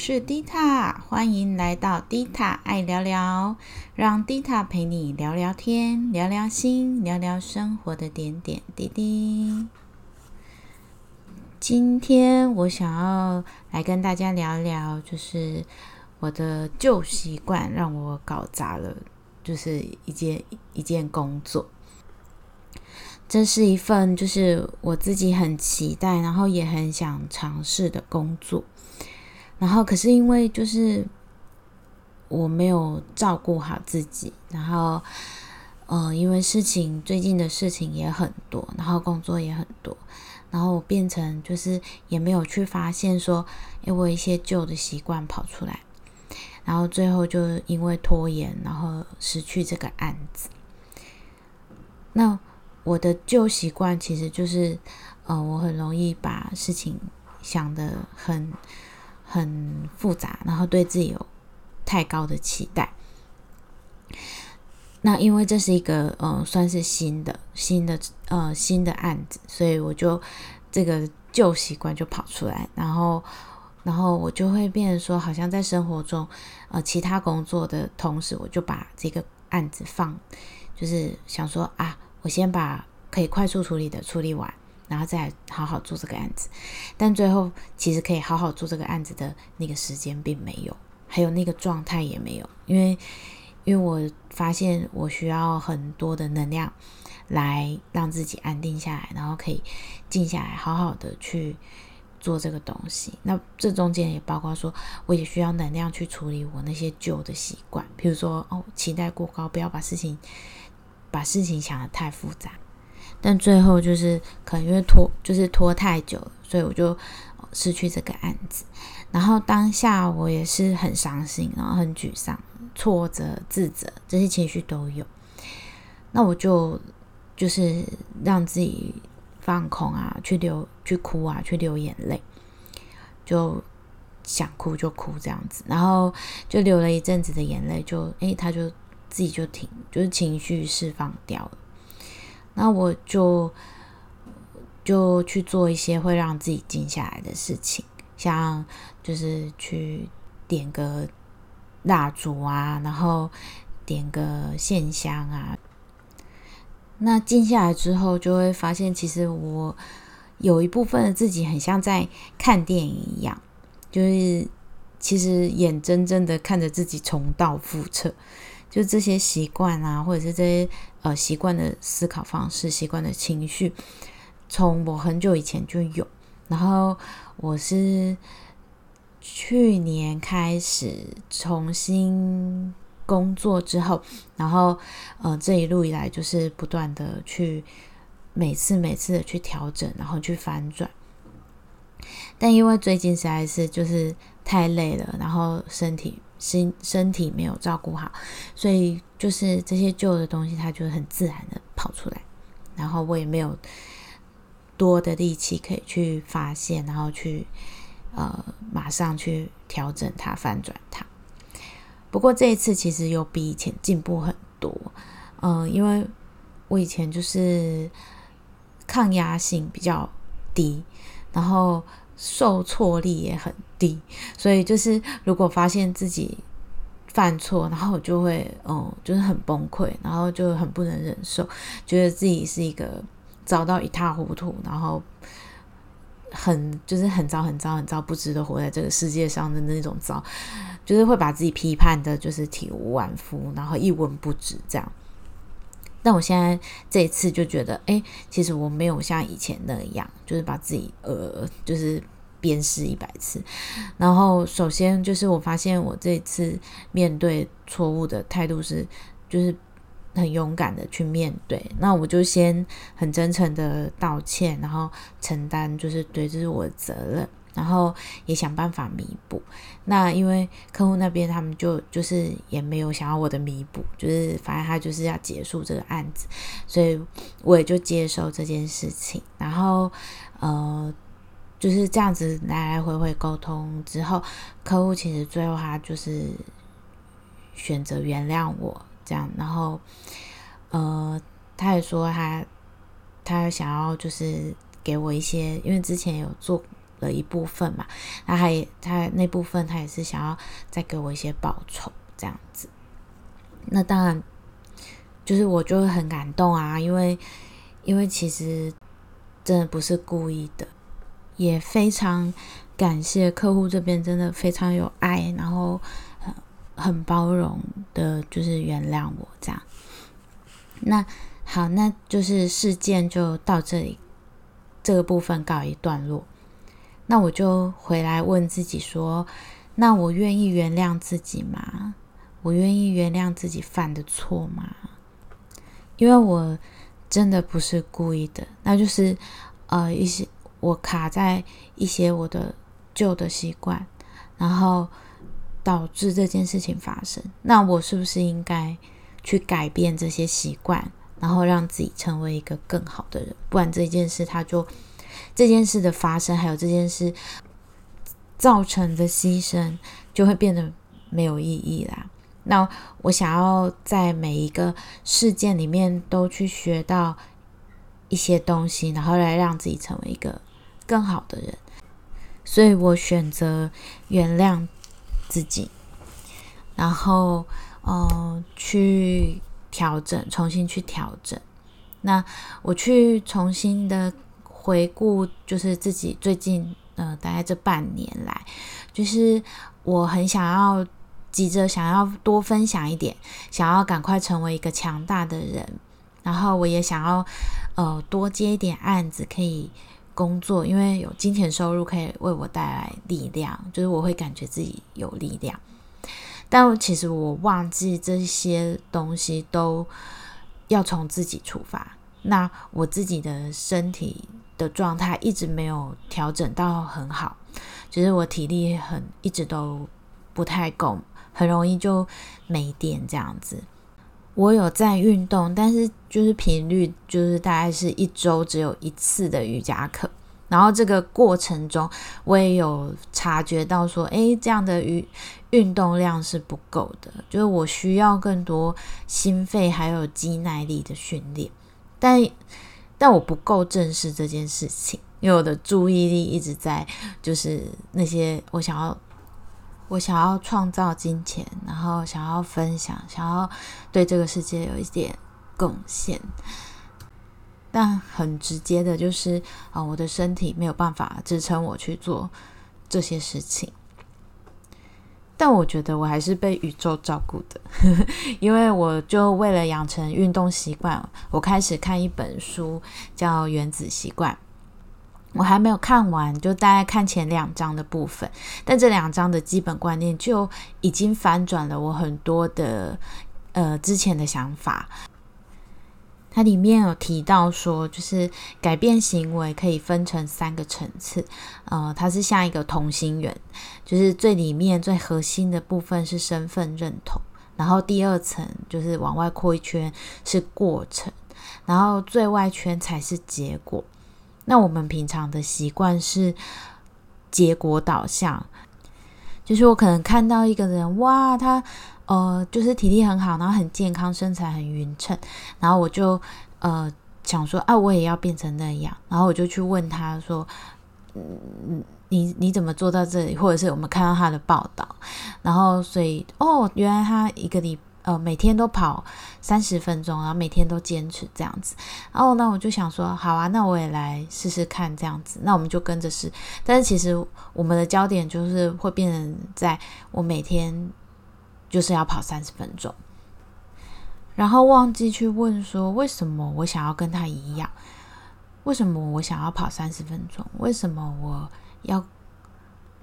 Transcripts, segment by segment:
是迪塔，欢迎来到迪塔爱聊聊，让迪塔陪你聊聊天，聊聊心，聊聊生活的点点滴滴。今天我想要来跟大家聊聊，就是我的旧习惯让我搞砸了，就是一件一件工作。这是一份就是我自己很期待，然后也很想尝试的工作。然后，可是因为就是我没有照顾好自己，然后，呃，因为事情最近的事情也很多，然后工作也很多，然后我变成就是也没有去发现说，因为一些旧的习惯跑出来，然后最后就因为拖延，然后失去这个案子。那我的旧习惯其实就是，呃，我很容易把事情想得很。很复杂，然后对自己有太高的期待。那因为这是一个呃，算是新的、新的呃新的案子，所以我就这个旧习惯就跑出来，然后然后我就会变成说，好像在生活中呃其他工作的同时，我就把这个案子放，就是想说啊，我先把可以快速处理的处理完。然后再好好做这个案子，但最后其实可以好好做这个案子的那个时间并没有，还有那个状态也没有，因为因为我发现我需要很多的能量来让自己安定下来，然后可以静下来，好好的去做这个东西。那这中间也包括说，我也需要能量去处理我那些旧的习惯，比如说哦，期待过高，不要把事情把事情想的太复杂。但最后就是可能因为拖，就是拖太久了，所以我就失去这个案子。然后当下我也是很伤心，然后很沮丧、挫折、自责这些情绪都有。那我就就是让自己放空啊，去流、去哭啊，去流眼泪，就想哭就哭这样子。然后就流了一阵子的眼泪，就诶，他就自己就停，就是情绪释放掉了。那我就就去做一些会让自己静下来的事情，像就是去点个蜡烛啊，然后点个线香啊。那静下来之后，就会发现其实我有一部分的自己很像在看电影一样，就是其实眼睁睁的看着自己重蹈覆辙。就这些习惯啊，或者是这些呃习惯的思考方式、习惯的情绪，从我很久以前就有。然后我是去年开始重新工作之后，然后呃这一路以来就是不断的去每次每次的去调整，然后去反转。但因为最近实在是就是太累了，然后身体。身身体没有照顾好，所以就是这些旧的东西，它就很自然的跑出来，然后我也没有多的力气可以去发现，然后去呃马上去调整它、翻转它。不过这一次其实有比以前进步很多，嗯，因为我以前就是抗压性比较低，然后。受挫力也很低，所以就是如果发现自己犯错，然后我就会嗯，就是很崩溃，然后就很不能忍受，觉得自己是一个糟到一塌糊涂，然后很就是很糟很糟很糟，不值得活在这个世界上的那种糟，就是会把自己批判的，就是体无完肤，然后一文不值这样。但我现在这一次就觉得，哎，其实我没有像以前那样，就是把自己呃，就是鞭尸一百次。然后，首先就是我发现我这次面对错误的态度是，就是很勇敢的去面对。那我就先很真诚的道歉，然后承担，就是对，这是我的责任。然后也想办法弥补。那因为客户那边他们就就是也没有想要我的弥补，就是反正他就是要结束这个案子，所以我也就接受这件事情。然后呃就是这样子来来回回沟通之后，客户其实最后他就是选择原谅我这样。然后呃他也说他他想要就是给我一些，因为之前有做。了一部分嘛，那他也他那部分他也是想要再给我一些报酬这样子。那当然，就是我就会很感动啊，因为因为其实真的不是故意的，也非常感谢客户这边真的非常有爱，然后很很包容的，就是原谅我这样。那好，那就是事件就到这里，这个部分告一段落。那我就回来问自己说：那我愿意原谅自己吗？我愿意原谅自己犯的错吗？因为我真的不是故意的，那就是呃一些我卡在一些我的旧的习惯，然后导致这件事情发生。那我是不是应该去改变这些习惯，然后让自己成为一个更好的人？不然这件事它就这件事的发生，还有这件事造成的牺牲，就会变得没有意义啦。那我想要在每一个事件里面都去学到一些东西，然后来让自己成为一个更好的人，所以我选择原谅自己，然后嗯去调整，重新去调整。那我去重新的回顾，就是自己最近呃大概这半年来，就是我很想要。急着想要多分享一点，想要赶快成为一个强大的人，然后我也想要呃多接一点案子，可以工作，因为有金钱收入可以为我带来力量，就是我会感觉自己有力量。但其实我忘记这些东西都要从自己出发。那我自己的身体的状态一直没有调整到很好，就是我体力很一直都不太够。很容易就没电这样子。我有在运动，但是就是频率就是大概是一周只有一次的瑜伽课。然后这个过程中，我也有察觉到说，诶，这样的运运动量是不够的，就是我需要更多心肺还有肌耐力的训练。但但我不够正视这件事情，因为我的注意力一直在就是那些我想要。我想要创造金钱，然后想要分享，想要对这个世界有一点贡献，但很直接的就是啊，我的身体没有办法支撑我去做这些事情。但我觉得我还是被宇宙照顾的，因为我就为了养成运动习惯，我开始看一本书叫《原子习惯》。我还没有看完，就大概看前两章的部分，但这两章的基本观念就已经反转了我很多的呃之前的想法。它里面有提到说，就是改变行为可以分成三个层次，呃，它是像一个同心圆，就是最里面最核心的部分是身份认同，然后第二层就是往外扩一圈是过程，然后最外圈才是结果。那我们平常的习惯是结果导向，就是我可能看到一个人，哇，他呃，就是体力很好，然后很健康，身材很匀称，然后我就呃想说啊，我也要变成那样，然后我就去问他说，嗯，你你怎么做到这里？或者是我们看到他的报道，然后所以哦，原来他一个礼。呃，每天都跑三十分钟，然后每天都坚持这样子。然后那我就想说，好啊，那我也来试试看这样子。那我们就跟着试。但是其实我们的焦点就是会变成在我每天就是要跑三十分钟，然后忘记去问说为什么我想要跟他一样？为什么我想要跑三十分钟？为什么我要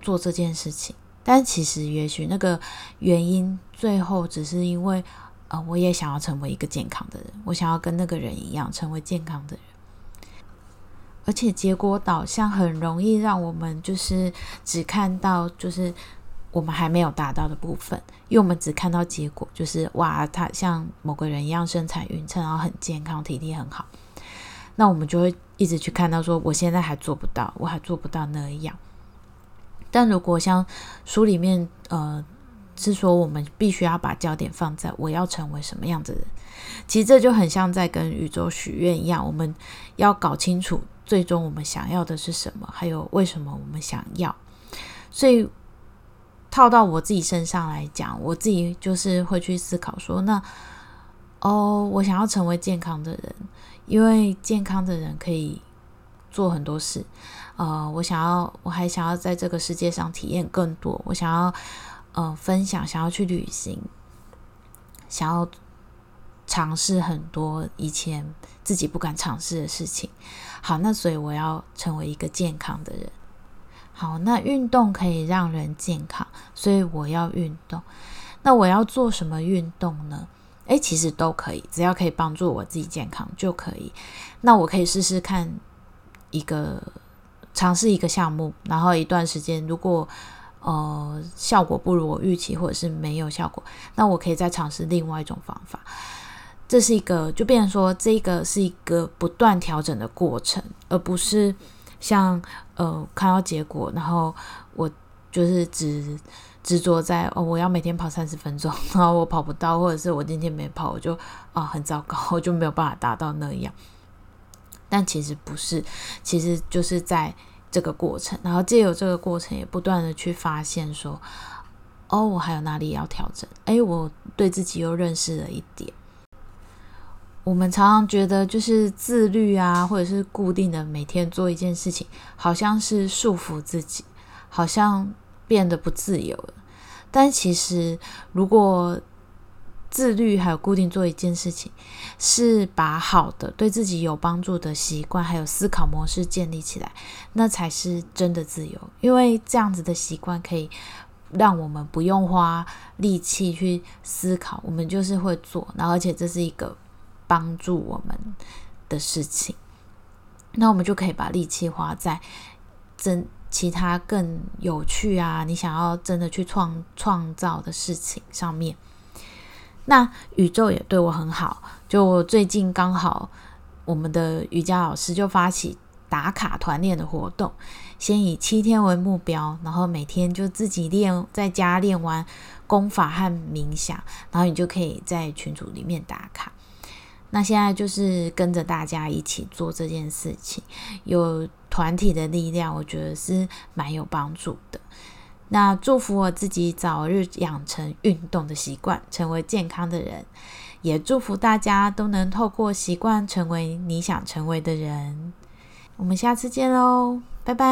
做这件事情？但其实，也许那个原因最后只是因为，呃，我也想要成为一个健康的人，我想要跟那个人一样成为健康的人。而且结果导向很容易让我们就是只看到就是我们还没有达到的部分，因为我们只看到结果，就是哇，他像某个人一样身材匀称，然后很健康，体力很好。那我们就会一直去看到说，我现在还做不到，我还做不到那样。但如果像书里面，呃，是说我们必须要把焦点放在我要成为什么样的人，其实这就很像在跟宇宙许愿一样，我们要搞清楚最终我们想要的是什么，还有为什么我们想要。所以套到我自己身上来讲，我自己就是会去思考说，那哦，我想要成为健康的人，因为健康的人可以做很多事。呃，我想要，我还想要在这个世界上体验更多。我想要，呃，分享，想要去旅行，想要尝试很多以前自己不敢尝试的事情。好，那所以我要成为一个健康的人。好，那运动可以让人健康，所以我要运动。那我要做什么运动呢？诶，其实都可以，只要可以帮助我自己健康就可以。那我可以试试看一个。尝试一个项目，然后一段时间，如果呃效果不如我预期，或者是没有效果，那我可以再尝试另外一种方法。这是一个，就变成说，这个是一个不断调整的过程，而不是像呃看到结果，然后我就是只执着在哦，我要每天跑三十分钟，然后我跑不到，或者是我今天没跑，我就啊很糟糕，我就没有办法达到那样。但其实不是，其实就是在这个过程，然后借由这个过程，也不断的去发现说，哦，我还有哪里要调整？哎，我对自己又认识了一点。我们常常觉得，就是自律啊，或者是固定的每天做一件事情，好像是束缚自己，好像变得不自由了。但其实，如果自律还有固定做一件事情，是把好的对自己有帮助的习惯还有思考模式建立起来，那才是真的自由。因为这样子的习惯可以让我们不用花力气去思考，我们就是会做，然后而且这是一个帮助我们的事情，那我们就可以把力气花在真其他更有趣啊，你想要真的去创创造的事情上面。那宇宙也对我很好，就我最近刚好，我们的瑜伽老师就发起打卡团练的活动，先以七天为目标，然后每天就自己练，在家练完功法和冥想，然后你就可以在群组里面打卡。那现在就是跟着大家一起做这件事情，有团体的力量，我觉得是蛮有帮助的。那祝福我自己早日养成运动的习惯，成为健康的人，也祝福大家都能透过习惯成为你想成为的人。我们下次见喽，拜拜。